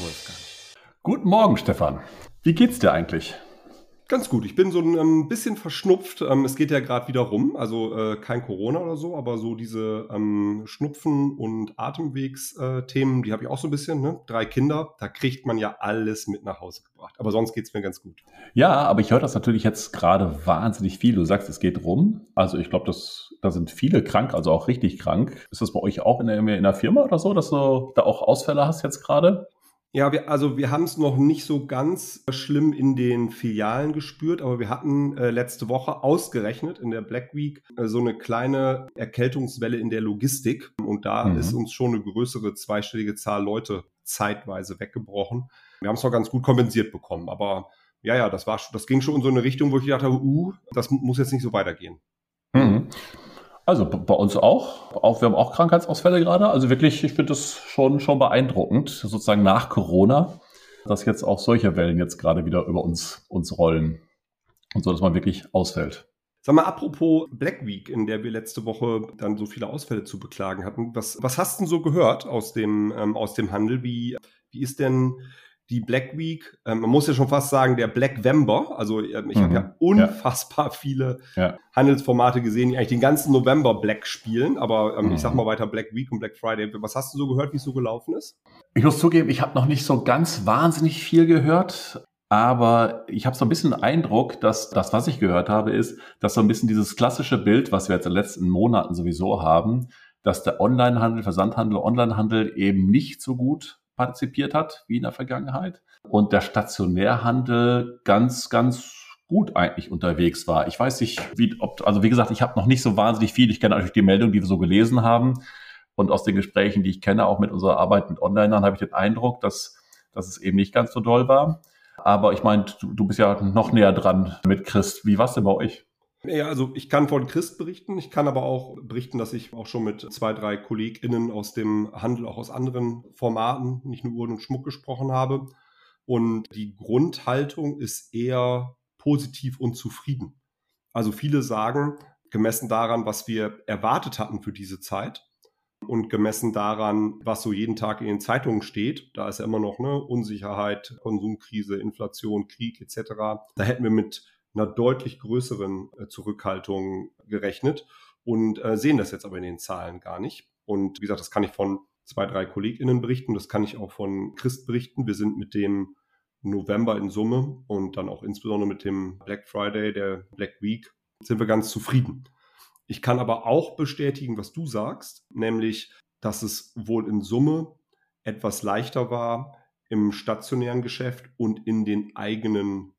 Wolfgang. Guten Morgen, Stefan. Wie geht's dir eigentlich? Ganz gut. Ich bin so ein ähm, bisschen verschnupft. Ähm, es geht ja gerade wieder rum. Also äh, kein Corona oder so, aber so diese ähm, Schnupfen- und Atemwegsthemen, äh, die habe ich auch so ein bisschen. Ne? Drei Kinder, da kriegt man ja alles mit nach Hause gebracht. Aber sonst geht es mir ganz gut. Ja, aber ich höre das natürlich jetzt gerade wahnsinnig viel. Du sagst, es geht rum. Also ich glaube, da sind viele krank, also auch richtig krank. Ist das bei euch auch in der, in der Firma oder so, dass du da auch Ausfälle hast jetzt gerade? Ja, wir, also wir haben es noch nicht so ganz schlimm in den Filialen gespürt, aber wir hatten äh, letzte Woche ausgerechnet in der Black Week äh, so eine kleine Erkältungswelle in der Logistik und da mhm. ist uns schon eine größere zweistellige Zahl Leute zeitweise weggebrochen. Wir haben es noch ganz gut kompensiert bekommen, aber ja, ja, das war, das ging schon in so eine Richtung, wo ich gedacht habe, uh, das muss jetzt nicht so weitergehen. Mhm. Also bei uns auch. auch. Wir haben auch Krankheitsausfälle gerade. Also wirklich, ich finde das schon, schon beeindruckend, sozusagen nach Corona, dass jetzt auch solche Wellen jetzt gerade wieder über uns, uns rollen. Und so, dass man wirklich ausfällt. Sag mal, apropos Black Week, in der wir letzte Woche dann so viele Ausfälle zu beklagen hatten. Was, was hast du denn so gehört aus dem, ähm, aus dem Handel? Wie, wie ist denn die Black Week, ähm, man muss ja schon fast sagen, der Black Vember. Also ähm, ich mhm. habe ja unfassbar ja. viele ja. Handelsformate gesehen, die eigentlich den ganzen November Black spielen. Aber ähm, mhm. ich sag mhm. mal weiter Black Week und Black Friday. Was hast du so gehört, wie es so gelaufen ist? Ich muss zugeben, ich habe noch nicht so ganz wahnsinnig viel gehört. Aber ich habe so ein bisschen den Eindruck, dass das, was ich gehört habe, ist, dass so ein bisschen dieses klassische Bild, was wir jetzt in den letzten Monaten sowieso haben, dass der Onlinehandel, Versandhandel, Onlinehandel eben nicht so gut partizipiert hat, wie in der Vergangenheit. Und der Stationärhandel ganz, ganz gut eigentlich unterwegs war. Ich weiß nicht, wie, ob, also wie gesagt, ich habe noch nicht so wahnsinnig viel. Ich kenne natürlich die Meldungen, die wir so gelesen haben. Und aus den Gesprächen, die ich kenne, auch mit unserer Arbeit mit Onlinern, habe ich den Eindruck, dass, dass es eben nicht ganz so doll war. Aber ich meine, du, du bist ja noch näher dran mit Christ. Wie war es denn bei euch? Ja, also ich kann von Christ berichten. Ich kann aber auch berichten, dass ich auch schon mit zwei, drei KollegInnen aus dem Handel, auch aus anderen Formaten, nicht nur Uhren und Schmuck gesprochen habe. Und die Grundhaltung ist eher positiv und zufrieden. Also viele sagen, gemessen daran, was wir erwartet hatten für diese Zeit und gemessen daran, was so jeden Tag in den Zeitungen steht, da ist ja immer noch ne, Unsicherheit, Konsumkrise, Inflation, Krieg etc. Da hätten wir mit einer deutlich größeren äh, Zurückhaltung gerechnet und äh, sehen das jetzt aber in den Zahlen gar nicht. Und wie gesagt, das kann ich von zwei, drei KollegInnen berichten, das kann ich auch von Christ berichten. Wir sind mit dem November in Summe und dann auch insbesondere mit dem Black Friday, der Black Week, sind wir ganz zufrieden. Ich kann aber auch bestätigen, was du sagst, nämlich, dass es wohl in Summe etwas leichter war im stationären Geschäft und in den eigenen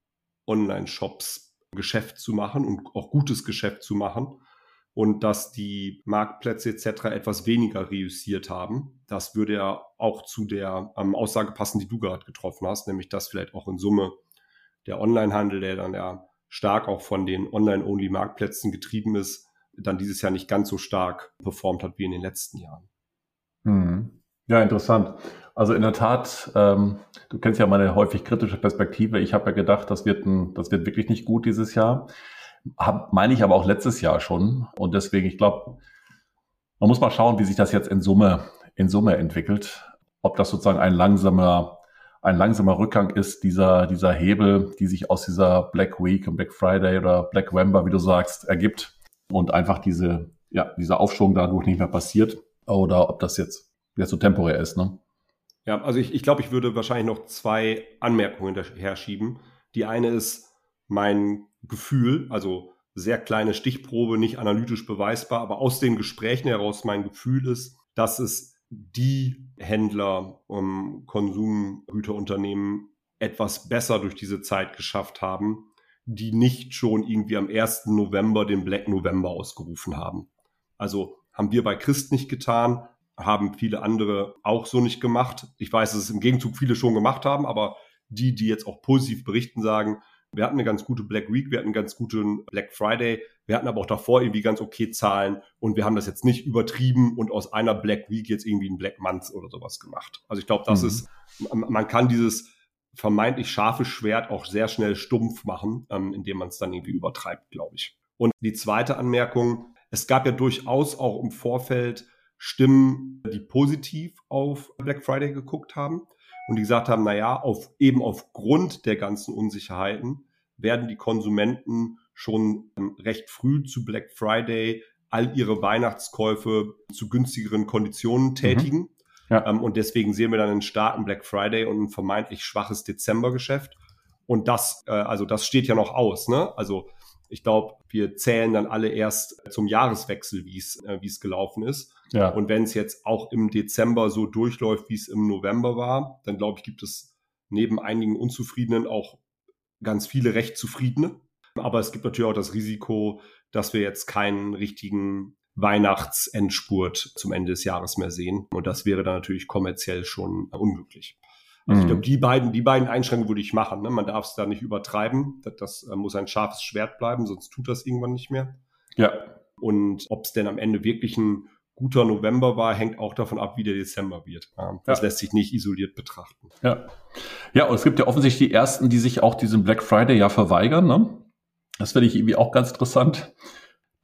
Online-Shops Geschäft zu machen und auch gutes Geschäft zu machen und dass die Marktplätze etc. etwas weniger reüssiert haben. Das würde ja auch zu der ähm, Aussage passen, die du gerade getroffen hast, nämlich dass vielleicht auch in Summe der Onlinehandel, der dann ja stark auch von den Online-Only-Marktplätzen getrieben ist, dann dieses Jahr nicht ganz so stark performt hat wie in den letzten Jahren. Hm. Ja, interessant. Also in der Tat, ähm, du kennst ja meine häufig kritische Perspektive. Ich habe ja gedacht, das wird, ein, das wird wirklich nicht gut dieses Jahr. Hab, meine ich aber auch letztes Jahr schon. Und deswegen, ich glaube, man muss mal schauen, wie sich das jetzt in Summe, in Summe entwickelt. Ob das sozusagen ein langsamer, ein langsamer Rückgang ist, dieser, dieser Hebel, die sich aus dieser Black Week und Black Friday oder Black November, wie du sagst, ergibt und einfach diese, ja, dieser Aufschwung dadurch nicht mehr passiert. Oder ob das jetzt, jetzt so temporär ist, ne? Ja, also ich, ich glaube, ich würde wahrscheinlich noch zwei Anmerkungen daher schieben. Die eine ist mein Gefühl, also sehr kleine Stichprobe, nicht analytisch beweisbar, aber aus den Gesprächen heraus mein Gefühl ist, dass es die Händler, um Konsumgüterunternehmen etwas besser durch diese Zeit geschafft haben, die nicht schon irgendwie am 1. November den Black November ausgerufen haben. Also haben wir bei Christ nicht getan, haben viele andere auch so nicht gemacht. Ich weiß, dass es im Gegenzug viele schon gemacht haben, aber die, die jetzt auch positiv berichten, sagen, wir hatten eine ganz gute Black Week, wir hatten einen ganz guten Black Friday, wir hatten aber auch davor irgendwie ganz okay Zahlen und wir haben das jetzt nicht übertrieben und aus einer Black Week jetzt irgendwie ein Black Month oder sowas gemacht. Also ich glaube, das mhm. ist, man kann dieses vermeintlich scharfe Schwert auch sehr schnell stumpf machen, ähm, indem man es dann irgendwie übertreibt, glaube ich. Und die zweite Anmerkung, es gab ja durchaus auch im Vorfeld Stimmen, die positiv auf Black Friday geguckt haben. und die gesagt haben, na ja, auf, eben aufgrund der ganzen Unsicherheiten werden die Konsumenten schon ähm, recht früh zu Black Friday all ihre Weihnachtskäufe zu günstigeren Konditionen mhm. tätigen. Mhm. Ja. Ähm, und deswegen sehen wir dann einen starken Black Friday und ein vermeintlich schwaches Dezembergeschäft. Und das, äh, also das steht ja noch aus. Ne? Also ich glaube, wir zählen dann alle erst zum Jahreswechsel, wie es äh, es gelaufen ist. Ja. Und wenn es jetzt auch im Dezember so durchläuft, wie es im November war, dann glaube ich, gibt es neben einigen Unzufriedenen auch ganz viele recht zufriedene. Aber es gibt natürlich auch das Risiko, dass wir jetzt keinen richtigen Weihnachtsendspurt zum Ende des Jahres mehr sehen. Und das wäre dann natürlich kommerziell schon unmöglich. Also ich glaube, mhm. die beiden, die beiden Einschränkungen würde ich machen. Ne? Man darf es da nicht übertreiben. Das, das äh, muss ein scharfes Schwert bleiben, sonst tut das irgendwann nicht mehr. Ja. Und ob es denn am Ende wirklich ein guter November war, hängt auch davon ab, wie der Dezember wird. Das ja. lässt sich nicht isoliert betrachten. Ja. Ja, und es gibt ja offensichtlich die ersten, die sich auch diesem Black Friday ja verweigern. Ne? Das finde ich irgendwie auch ganz interessant.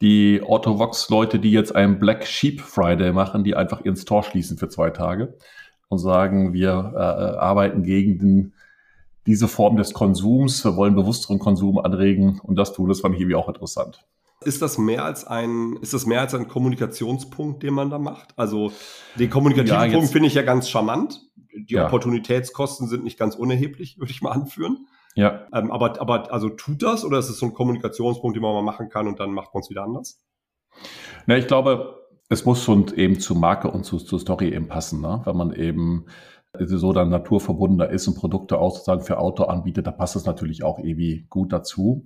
Die Autovox-Leute, die jetzt einen Black Sheep Friday machen, die einfach ihren Store schließen für zwei Tage und sagen, wir äh, arbeiten gegen den, diese Form des Konsums, wir wollen bewussteren Konsum anregen und das tun, das fand ich irgendwie auch interessant. Ist das mehr als ein, ist das mehr als ein Kommunikationspunkt, den man da macht? Also den kommunikativen ja, Punkt finde ich ja ganz charmant. Die ja. Opportunitätskosten sind nicht ganz unerheblich, würde ich mal anführen. Ja. Ähm, aber, aber also tut das oder ist es so ein Kommunikationspunkt, den man mal machen kann und dann macht man es wieder anders? Na, ich glaube, es muss schon eben zu Marke und zu, zu Story eben passen, ne? wenn man eben so dann naturverbundener ist und Produkte auch sozusagen für Auto anbietet, da passt es natürlich auch irgendwie gut dazu.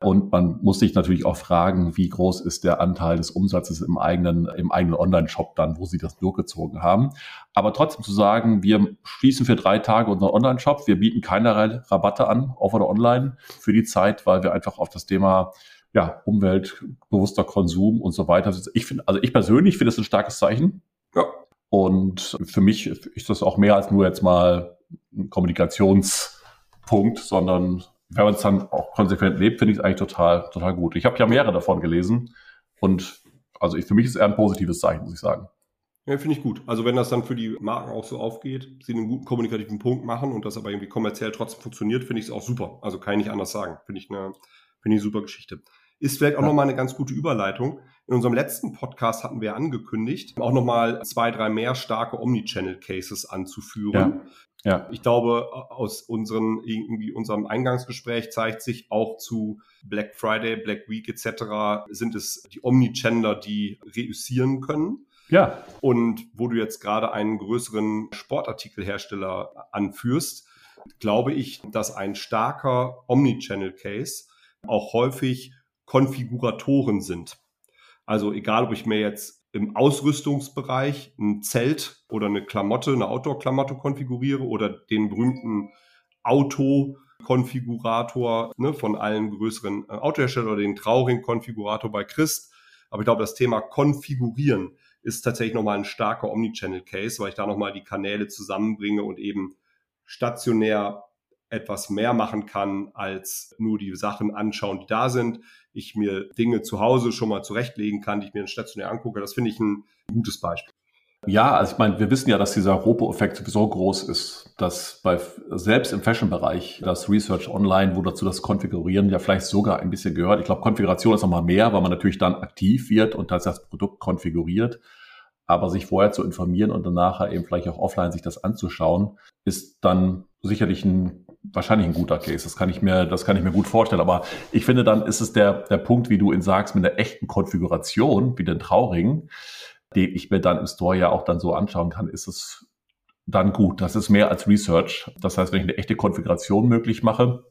Und man muss sich natürlich auch fragen, wie groß ist der Anteil des Umsatzes im eigenen, im eigenen Online-Shop dann, wo sie das durchgezogen haben. Aber trotzdem zu sagen, wir schließen für drei Tage unseren Online-Shop, wir bieten keinerlei Rabatte an, auf oder online für die Zeit, weil wir einfach auf das Thema ja, umweltbewusster Konsum und so weiter. Ich finde, also ich persönlich finde es ein starkes Zeichen. Ja. Und für mich ist das auch mehr als nur jetzt mal ein Kommunikationspunkt, sondern wenn man es dann auch konsequent lebt, finde ich es eigentlich total, total gut. Ich habe ja mehrere davon gelesen und also ich, für mich ist es eher ein positives Zeichen, muss ich sagen. Ja, finde ich gut. Also wenn das dann für die Marken auch so aufgeht, sie einen guten kommunikativen Punkt machen und das aber irgendwie kommerziell trotzdem funktioniert, finde ich es auch super. Also kann ich nicht anders sagen. Finde ich eine, finde ich eine super Geschichte. Ist vielleicht auch ja. nochmal eine ganz gute Überleitung. In unserem letzten Podcast hatten wir angekündigt, auch nochmal zwei, drei mehr starke Omnichannel-Cases anzuführen. Ja. ja. Ich glaube, aus unseren, irgendwie unserem Eingangsgespräch zeigt sich auch zu Black Friday, Black Week etc. sind es die Omnichannel, die reüssieren können. Ja. Und wo du jetzt gerade einen größeren Sportartikelhersteller anführst, glaube ich, dass ein starker Omnichannel-Case auch häufig Konfiguratoren sind. Also egal, ob ich mir jetzt im Ausrüstungsbereich ein Zelt oder eine Klamotte, eine Outdoor-Klamotte konfiguriere oder den berühmten Auto-Konfigurator ne, von allen größeren äh, Autoherstellern oder den Trauring-Konfigurator bei Christ. Aber ich glaube, das Thema Konfigurieren ist tatsächlich nochmal ein starker Omnichannel-Case, weil ich da nochmal die Kanäle zusammenbringe und eben stationär etwas mehr machen kann, als nur die Sachen anschauen, die da sind ich mir Dinge zu Hause schon mal zurechtlegen kann, die ich mir stationär angucke. Das finde ich ein gutes Beispiel. Ja, also ich meine, wir wissen ja, dass dieser Robo-Effekt sowieso groß ist, dass bei selbst im Fashion-Bereich das Research online, wo dazu das Konfigurieren ja vielleicht sogar ein bisschen gehört. Ich glaube, Konfiguration ist nochmal mehr, weil man natürlich dann aktiv wird und das, das Produkt konfiguriert. Aber sich vorher zu informieren und dann nachher eben vielleicht auch offline sich das anzuschauen, ist dann sicherlich ein wahrscheinlich ein guter Case. Das kann ich mir, das kann ich mir gut vorstellen. Aber ich finde, dann ist es der, der Punkt, wie du ihn sagst, mit einer echten Konfiguration, wie den Trauring, den ich mir dann im Store ja auch dann so anschauen kann, ist es dann gut. Das ist mehr als Research. Das heißt, wenn ich eine echte Konfiguration möglich mache,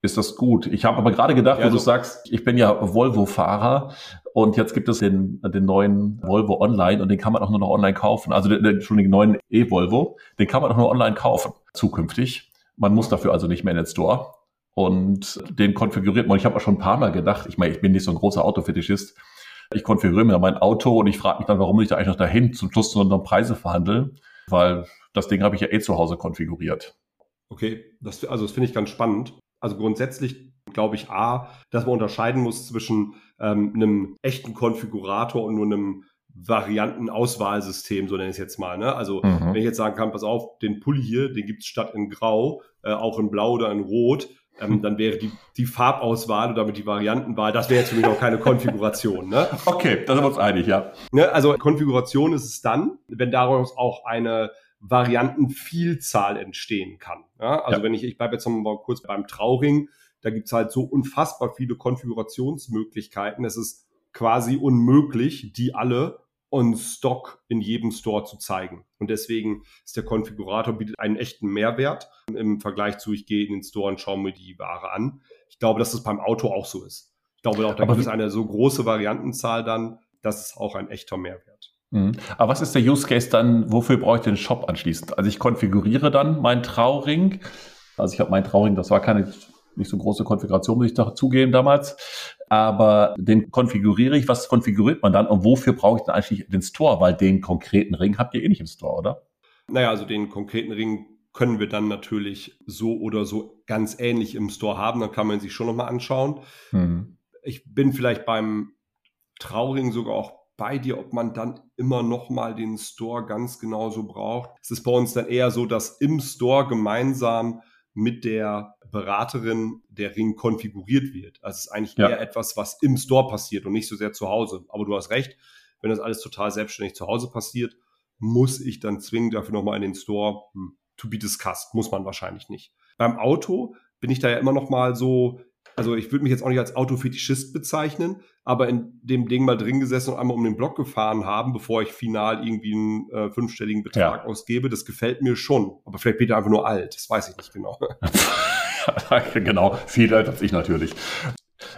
ist das gut. Ich habe aber gerade gedacht, ja, wo so. du sagst, ich bin ja Volvo-Fahrer und jetzt gibt es den, den neuen Volvo Online und den kann man auch nur noch online kaufen. Also den, den, schon den neuen E-Volvo, den kann man auch nur online kaufen zukünftig. Man muss dafür also nicht mehr in den Store und den konfiguriert man. Ich habe auch schon ein paar Mal gedacht, ich meine, ich bin nicht so ein großer Autofetischist. Ich konfiguriere mir mein Auto und ich frage mich dann, warum ich da eigentlich noch dahin zum Schluss nur noch Preise verhandeln, weil das Ding habe ich ja eh zu Hause konfiguriert. Okay, das, also das finde ich ganz spannend. Also grundsätzlich glaube ich A, dass man unterscheiden muss zwischen ähm, einem echten Konfigurator und nur einem Variantenauswahlsystem, so nenne ich es jetzt mal. Ne? Also mhm. wenn ich jetzt sagen kann, pass auf, den Pulli hier, den gibt's statt in Grau, äh, auch in Blau oder in Rot, ähm, dann wäre die, die Farbauswahl oder damit die Variantenwahl, das wäre jetzt für mich auch keine Konfiguration. Ne? Okay, da sind wir uns einig, ja. Ne? Also Konfiguration ist es dann, wenn daraus auch eine Variantenvielzahl entstehen kann. Ja? Also ja. wenn ich, ich bleibe jetzt noch mal kurz beim Trauring, da gibt's halt so unfassbar viele Konfigurationsmöglichkeiten. Es ist quasi unmöglich, die alle on Stock in jedem Store zu zeigen. Und deswegen ist der Konfigurator bietet einen echten Mehrwert im Vergleich zu, ich gehe in den Store und schaue mir die Ware an. Ich glaube, dass das beim Auto auch so ist. Ich glaube auch, da gibt es eine so große Variantenzahl dann, das ist auch ein echter Mehrwert. Mhm. Aber was ist der Use Case dann, wofür brauche ich den Shop anschließend? Also ich konfiguriere dann meinen Trauring. Also ich habe meinen Trauring, das war keine nicht so große Konfiguration, muss ich doch zugeben damals. Aber den konfiguriere ich. Was konfiguriert man dann und wofür brauche ich dann eigentlich den Store? Weil den konkreten Ring habt ihr eh nicht im Store, oder? Naja, also den konkreten Ring können wir dann natürlich so oder so ganz ähnlich im Store haben. Dann kann man sich schon nochmal anschauen. Mhm. Ich bin vielleicht beim Trauring sogar auch bei dir, ob man dann immer noch mal den Store ganz genauso braucht. Es ist bei uns dann eher so, dass im Store gemeinsam mit der Beraterin der Ring konfiguriert wird. Also es ist eigentlich ja. eher etwas, was im Store passiert und nicht so sehr zu Hause. Aber du hast recht, wenn das alles total selbstständig zu Hause passiert, muss ich dann zwingend dafür nochmal in den Store hm, to be discussed. Muss man wahrscheinlich nicht. Beim Auto bin ich da ja immer noch mal so, also ich würde mich jetzt auch nicht als Autofetischist bezeichnen, aber in dem Ding mal drin gesessen und einmal um den Block gefahren haben, bevor ich final irgendwie einen äh, fünfstelligen Betrag ja. ausgebe, das gefällt mir schon. Aber vielleicht bin ich einfach nur alt, das weiß ich nicht genau. genau, viel älter als ich natürlich.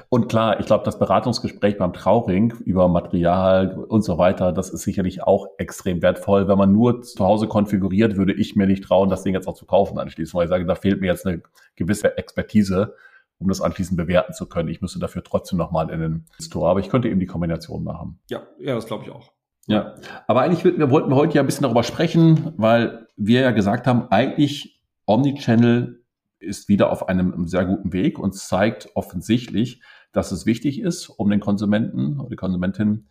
Und klar, ich glaube, das Beratungsgespräch beim Trauring über Material und so weiter, das ist sicherlich auch extrem wertvoll. Wenn man nur zu Hause konfiguriert, würde ich mir nicht trauen, das Ding jetzt auch zu kaufen anschließend, weil ich sage, da fehlt mir jetzt eine gewisse Expertise, um das anschließend bewerten zu können. Ich müsste dafür trotzdem nochmal in den Store, aber ich könnte eben die Kombination machen. Ja, ja, das glaube ich auch. Ja, aber eigentlich wir wollten wir heute ja ein bisschen darüber sprechen, weil wir ja gesagt haben, eigentlich Omnichannel ist wieder auf einem sehr guten Weg und zeigt offensichtlich, dass es wichtig ist, um den Konsumenten oder die Konsumentin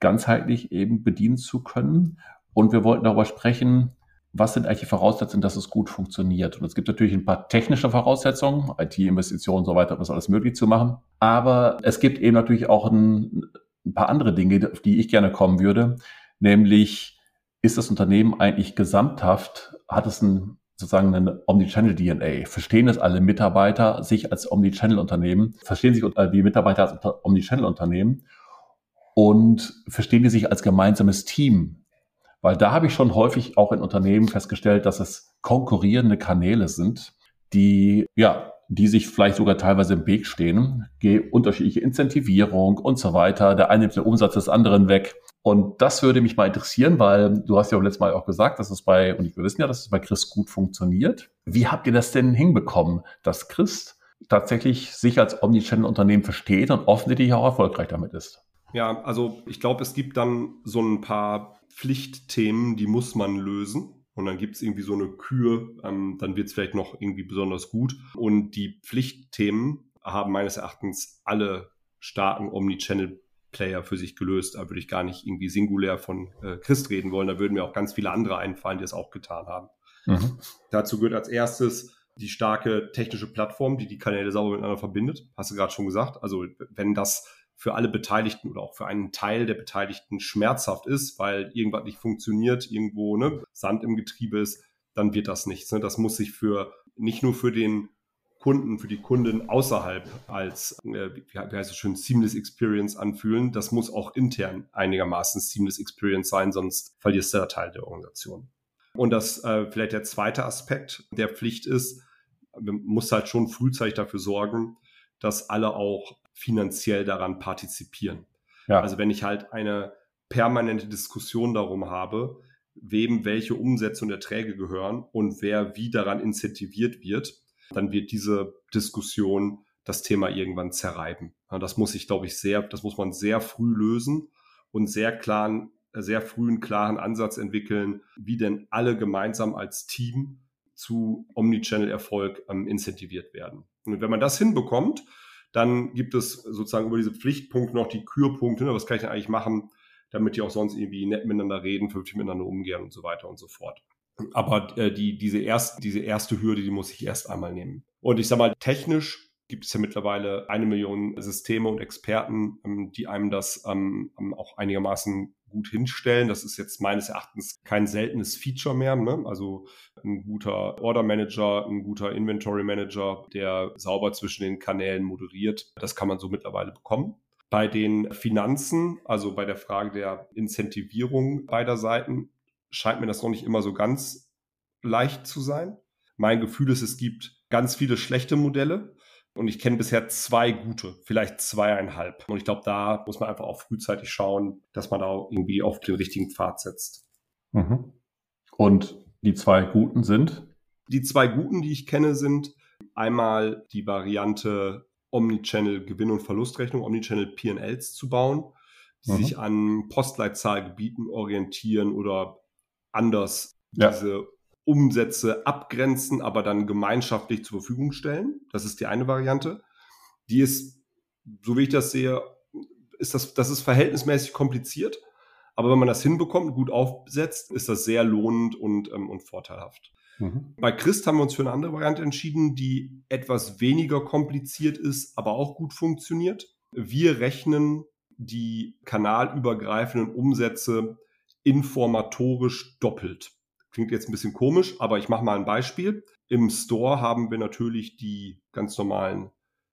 ganzheitlich eben bedienen zu können. Und wir wollten darüber sprechen, was sind eigentlich die Voraussetzungen, dass es gut funktioniert? Und es gibt natürlich ein paar technische Voraussetzungen, IT-Investitionen und so weiter, um das alles möglich zu machen. Aber es gibt eben natürlich auch ein, ein paar andere Dinge, auf die ich gerne kommen würde. Nämlich, ist das Unternehmen eigentlich gesamthaft, hat es ein sozusagen eine Omnichannel-DNA. Verstehen es alle Mitarbeiter sich als Omnichannel-Unternehmen? Verstehen sich die Mitarbeiter als Omnichannel-Unternehmen? Und verstehen die sich als gemeinsames Team? Weil da habe ich schon häufig auch in Unternehmen festgestellt, dass es konkurrierende Kanäle sind, die, ja, die sich vielleicht sogar teilweise im Weg stehen, unterschiedliche Incentivierung und so weiter. Der eine nimmt den Umsatz des anderen weg. Und das würde mich mal interessieren, weil du hast ja auch letztes Mal auch gesagt, dass es bei, und wir wissen ja, dass es bei Chris gut funktioniert. Wie habt ihr das denn hinbekommen, dass Chris tatsächlich sich als Omnichannel-Unternehmen versteht und offensichtlich auch erfolgreich damit ist? Ja, also ich glaube, es gibt dann so ein paar Pflichtthemen, die muss man lösen. Und dann gibt es irgendwie so eine Kür, ähm, dann wird es vielleicht noch irgendwie besonders gut. Und die Pflichtthemen haben meines Erachtens alle starken Omnichannel Player für sich gelöst. Da würde ich gar nicht irgendwie singulär von äh, Christ reden wollen. Da würden mir auch ganz viele andere einfallen, die es auch getan haben. Mhm. Dazu gehört als erstes die starke technische Plattform, die die Kanäle sauber miteinander verbindet. Hast du gerade schon gesagt. Also wenn das für alle Beteiligten oder auch für einen Teil der Beteiligten schmerzhaft ist, weil irgendwas nicht funktioniert, irgendwo ne, Sand im Getriebe ist, dann wird das nichts. Ne? Das muss sich für nicht nur für den Kunden, für die Kunden außerhalb als, äh, wie heißt es schön, Seamless Experience anfühlen. Das muss auch intern einigermaßen Seamless Experience sein, sonst verlierst du da Teil der Organisation. Und das äh, vielleicht der zweite Aspekt der Pflicht ist, man muss halt schon frühzeitig dafür sorgen, dass alle auch finanziell daran partizipieren. Ja. Also wenn ich halt eine permanente Diskussion darum habe, wem welche Umsätze und Erträge gehören und wer wie daran incentiviert wird, dann wird diese Diskussion das Thema irgendwann zerreiben. Das muss ich, glaube ich, sehr, das muss man sehr früh lösen und sehr klaren, sehr frühen klaren Ansatz entwickeln, wie denn alle gemeinsam als Team zu Omnichannel-Erfolg ähm, incentiviert werden. Und wenn man das hinbekommt, dann gibt es sozusagen über diese Pflichtpunkte noch die Kürpunkte. Ne? Was kann ich denn eigentlich machen, damit die auch sonst irgendwie nett miteinander reden, vernünftig miteinander umgehen und so weiter und so fort. Aber äh, die, diese, erst, diese erste Hürde, die muss ich erst einmal nehmen. Und ich sag mal, technisch gibt es ja mittlerweile eine Million Systeme und Experten, ähm, die einem das ähm, ähm, auch einigermaßen gut hinstellen. Das ist jetzt meines Erachtens kein seltenes Feature mehr. Ne? Also ein guter Order Manager, ein guter Inventory Manager, der sauber zwischen den Kanälen moderiert. Das kann man so mittlerweile bekommen. Bei den Finanzen, also bei der Frage der Incentivierung beider Seiten, scheint mir das noch nicht immer so ganz leicht zu sein. Mein Gefühl ist, es gibt ganz viele schlechte Modelle und ich kenne bisher zwei gute, vielleicht zweieinhalb. Und ich glaube, da muss man einfach auch frühzeitig schauen, dass man da irgendwie auf den richtigen Pfad setzt. Mhm. Und die zwei guten sind? Die zwei guten, die ich kenne, sind einmal die Variante Omnichannel Gewinn- und Verlustrechnung, Omnichannel P&Ls zu bauen, die mhm. sich an Postleitzahlgebieten orientieren oder anders ja. diese Umsätze abgrenzen, aber dann gemeinschaftlich zur Verfügung stellen. Das ist die eine Variante. Die ist, so wie ich das sehe, ist das, das ist verhältnismäßig kompliziert. Aber wenn man das hinbekommt, gut aufsetzt, ist das sehr lohnend und, ähm, und vorteilhaft. Mhm. Bei Christ haben wir uns für eine andere Variante entschieden, die etwas weniger kompliziert ist, aber auch gut funktioniert. Wir rechnen die kanalübergreifenden Umsätze informatorisch doppelt. Klingt jetzt ein bisschen komisch, aber ich mache mal ein Beispiel. Im Store haben wir natürlich die ganz normalen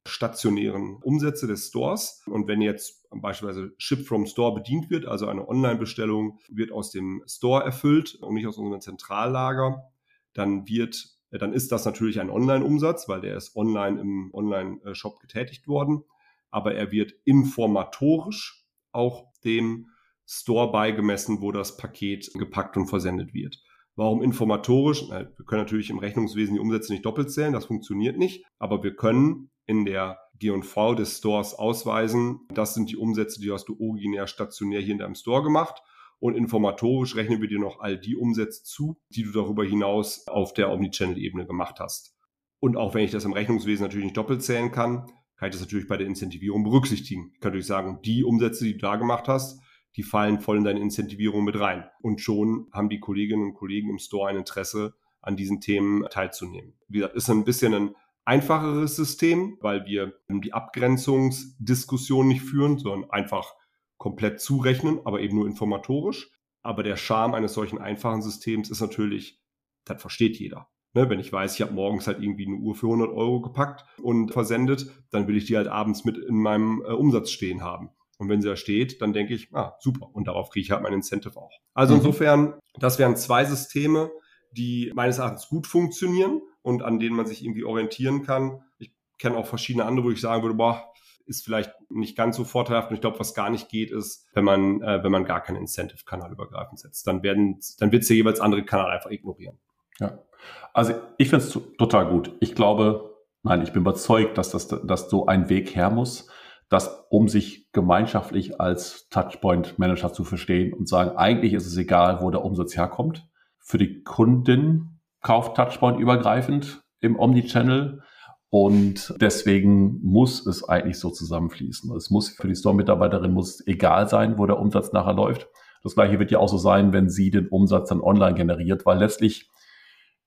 stationären Umsätze des Stores. Und wenn jetzt beispielsweise Ship from Store bedient wird, also eine Online-Bestellung wird aus dem Store erfüllt und nicht aus unserem Zentrallager, dann wird, dann ist das natürlich ein Online-Umsatz, weil der ist online im Online-Shop getätigt worden. Aber er wird informatorisch auch dem Store beigemessen, wo das Paket gepackt und versendet wird. Warum informatorisch? Wir können natürlich im Rechnungswesen die Umsätze nicht doppelt zählen, das funktioniert nicht, aber wir können in der G&V des Stores ausweisen, das sind die Umsätze, die hast du originär stationär hier in deinem Store gemacht und informatorisch rechnen wir dir noch all die Umsätze zu, die du darüber hinaus auf der Omnichannel-Ebene gemacht hast. Und auch wenn ich das im Rechnungswesen natürlich nicht doppelt zählen kann, kann ich das natürlich bei der Incentivierung berücksichtigen. Ich kann natürlich sagen, die Umsätze, die du da gemacht hast, die fallen voll in deine Incentivierung mit rein. Und schon haben die Kolleginnen und Kollegen im Store ein Interesse, an diesen Themen teilzunehmen. Wie gesagt, ist ein bisschen ein einfacheres System, weil wir die Abgrenzungsdiskussion nicht führen, sondern einfach komplett zurechnen, aber eben nur informatorisch. Aber der Charme eines solchen einfachen Systems ist natürlich, das versteht jeder. Ne, wenn ich weiß, ich habe morgens halt irgendwie eine Uhr für 100 Euro gepackt und versendet, dann will ich die halt abends mit in meinem äh, Umsatz stehen haben. Und wenn sie da steht, dann denke ich, ah, super. Und darauf kriege ich halt mein Incentive auch. Also mhm. insofern, das wären zwei Systeme, die meines Erachtens gut funktionieren und an denen man sich irgendwie orientieren kann. Ich kenne auch verschiedene andere, wo ich sagen würde, boah, ist vielleicht nicht ganz so vorteilhaft. Und ich glaube, was gar nicht geht, ist, wenn man, äh, wenn man gar keinen Incentive-Kanal übergreifend setzt. Dann werden, dann wird es der jeweils andere Kanal einfach ignorieren. Ja. Also ich finde es total gut. Ich glaube, nein, ich bin überzeugt, dass das, dass so ein Weg her muss das, um sich gemeinschaftlich als Touchpoint-Manager zu verstehen und sagen, eigentlich ist es egal, wo der Umsatz herkommt. Für die Kundin kauft Touchpoint übergreifend im Omnichannel und deswegen muss es eigentlich so zusammenfließen. Es muss für die Store-Mitarbeiterin muss egal sein, wo der Umsatz nachher läuft. Das gleiche wird ja auch so sein, wenn sie den Umsatz dann online generiert, weil letztlich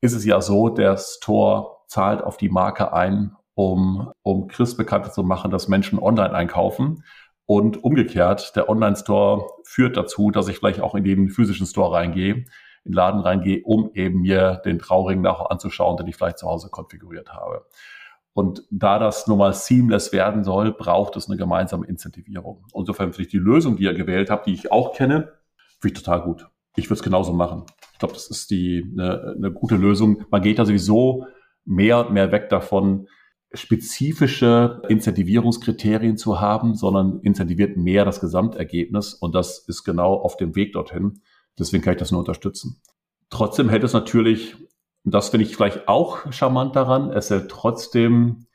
ist es ja so, der Store zahlt auf die Marke ein um, um Chris bekannter zu machen, dass Menschen online einkaufen. Und umgekehrt, der Online-Store führt dazu, dass ich vielleicht auch in den physischen Store reingehe, in den Laden reingehe, um eben mir den Trauring nachher anzuschauen, den ich vielleicht zu Hause konfiguriert habe. Und da das nun mal seamless werden soll, braucht es eine gemeinsame Incentivierung. Insofern finde ich die Lösung, die ihr gewählt habt, die ich auch kenne, finde ich total gut. Ich würde es genauso machen. Ich glaube, das ist die eine, eine gute Lösung. Man geht da sowieso mehr und mehr weg davon, spezifische Incentivierungskriterien zu haben, sondern incentiviert mehr das Gesamtergebnis und das ist genau auf dem Weg dorthin. Deswegen kann ich das nur unterstützen. Trotzdem hält es natürlich, das finde ich vielleicht auch charmant daran, es hält trotzdem,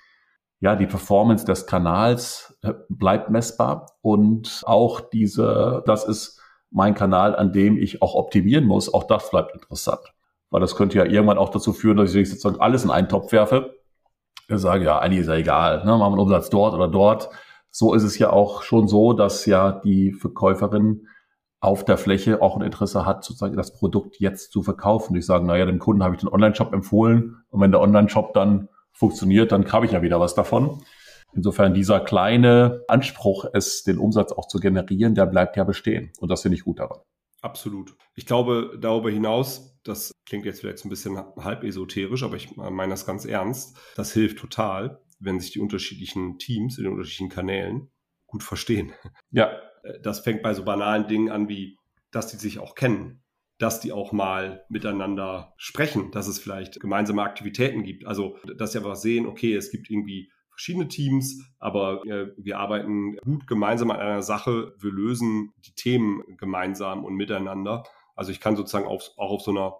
ja, die Performance des Kanals äh, bleibt messbar und auch diese, das ist mein Kanal, an dem ich auch optimieren muss, auch das bleibt interessant. Weil das könnte ja irgendwann auch dazu führen, dass ich sozusagen alles in einen Topf werfe sage, ja, eigentlich ist ja egal, ne? machen wir einen Umsatz dort oder dort. So ist es ja auch schon so, dass ja die Verkäuferin auf der Fläche auch ein Interesse hat, sozusagen das Produkt jetzt zu verkaufen. Ich sage, naja, dem Kunden habe ich den Online-Shop empfohlen und wenn der Online-Shop dann funktioniert, dann habe ich ja wieder was davon. Insofern dieser kleine Anspruch, es den Umsatz auch zu generieren, der bleibt ja bestehen. Und das finde ich gut daran. Absolut. Ich glaube, darüber hinaus, das klingt jetzt vielleicht ein bisschen halb esoterisch, aber ich meine das ganz ernst, das hilft total, wenn sich die unterschiedlichen Teams in den unterschiedlichen Kanälen gut verstehen. Ja. Das fängt bei so banalen Dingen an wie, dass die sich auch kennen, dass die auch mal miteinander sprechen, dass es vielleicht gemeinsame Aktivitäten gibt. Also, dass sie einfach sehen, okay, es gibt irgendwie verschiedene Teams, aber äh, wir arbeiten gut gemeinsam an einer Sache. Wir lösen die Themen gemeinsam und miteinander. Also ich kann sozusagen auf, auch auf so einer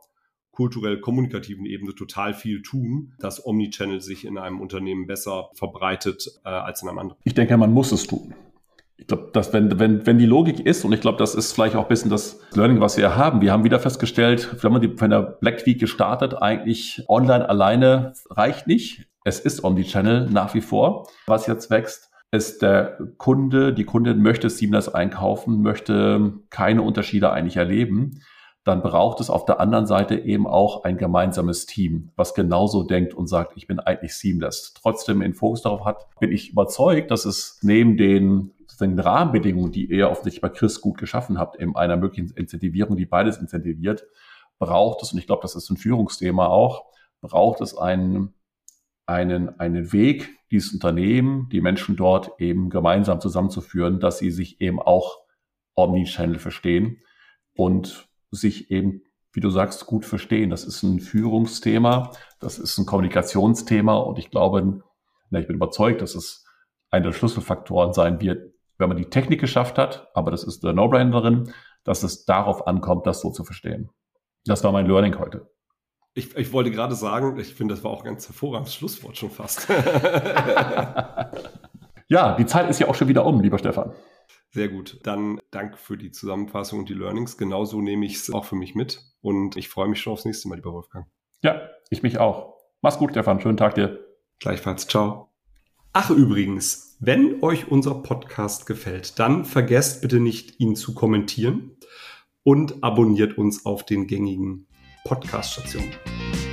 kulturell-kommunikativen Ebene total viel tun, dass Omnichannel sich in einem Unternehmen besser verbreitet äh, als in einem anderen. Ich denke, man muss es tun. Ich glaube, dass wenn, wenn, wenn die Logik ist, und ich glaube, das ist vielleicht auch ein bisschen das Learning, was wir haben. Wir haben wieder festgestellt, wenn man die, wenn der Black Week gestartet, eigentlich online alleine reicht nicht. Es ist Omnichannel nach wie vor. Was jetzt wächst, ist der Kunde, die Kundin möchte Seamless einkaufen, möchte keine Unterschiede eigentlich erleben. Dann braucht es auf der anderen Seite eben auch ein gemeinsames Team, was genauso denkt und sagt, ich bin eigentlich Seamless. Trotzdem in Fokus darauf hat, bin ich überzeugt, dass es neben den den Rahmenbedingungen, die ihr offensichtlich bei Chris gut geschaffen habt, in einer möglichen Incentivierung, die beides incentiviert, braucht es, und ich glaube, das ist ein Führungsthema auch, braucht es einen einen, einen Weg, dieses Unternehmen, die Menschen dort eben gemeinsam zusammenzuführen, dass sie sich eben auch Omnichannel verstehen und sich eben, wie du sagst, gut verstehen. Das ist ein Führungsthema, das ist ein Kommunikationsthema und ich glaube, ich bin überzeugt, dass es einer der Schlüsselfaktoren sein wird, wenn man die Technik geschafft hat, aber das ist der No-Brainer dass es darauf ankommt, das so zu verstehen. Das war mein Learning heute. Ich, ich wollte gerade sagen, ich finde, das war auch ein ganz hervorragendes Schlusswort schon fast. ja, die Zeit ist ja auch schon wieder um, lieber Stefan. Sehr gut. Dann danke für die Zusammenfassung und die Learnings. Genauso nehme ich es auch für mich mit. Und ich freue mich schon aufs nächste Mal, lieber Wolfgang. Ja, ich mich auch. Mach's gut, Stefan. Schönen Tag dir. Gleichfalls. Ciao. Ach, übrigens, wenn euch unser Podcast gefällt, dann vergesst bitte nicht, ihn zu kommentieren und abonniert uns auf den gängigen Podcast-Station.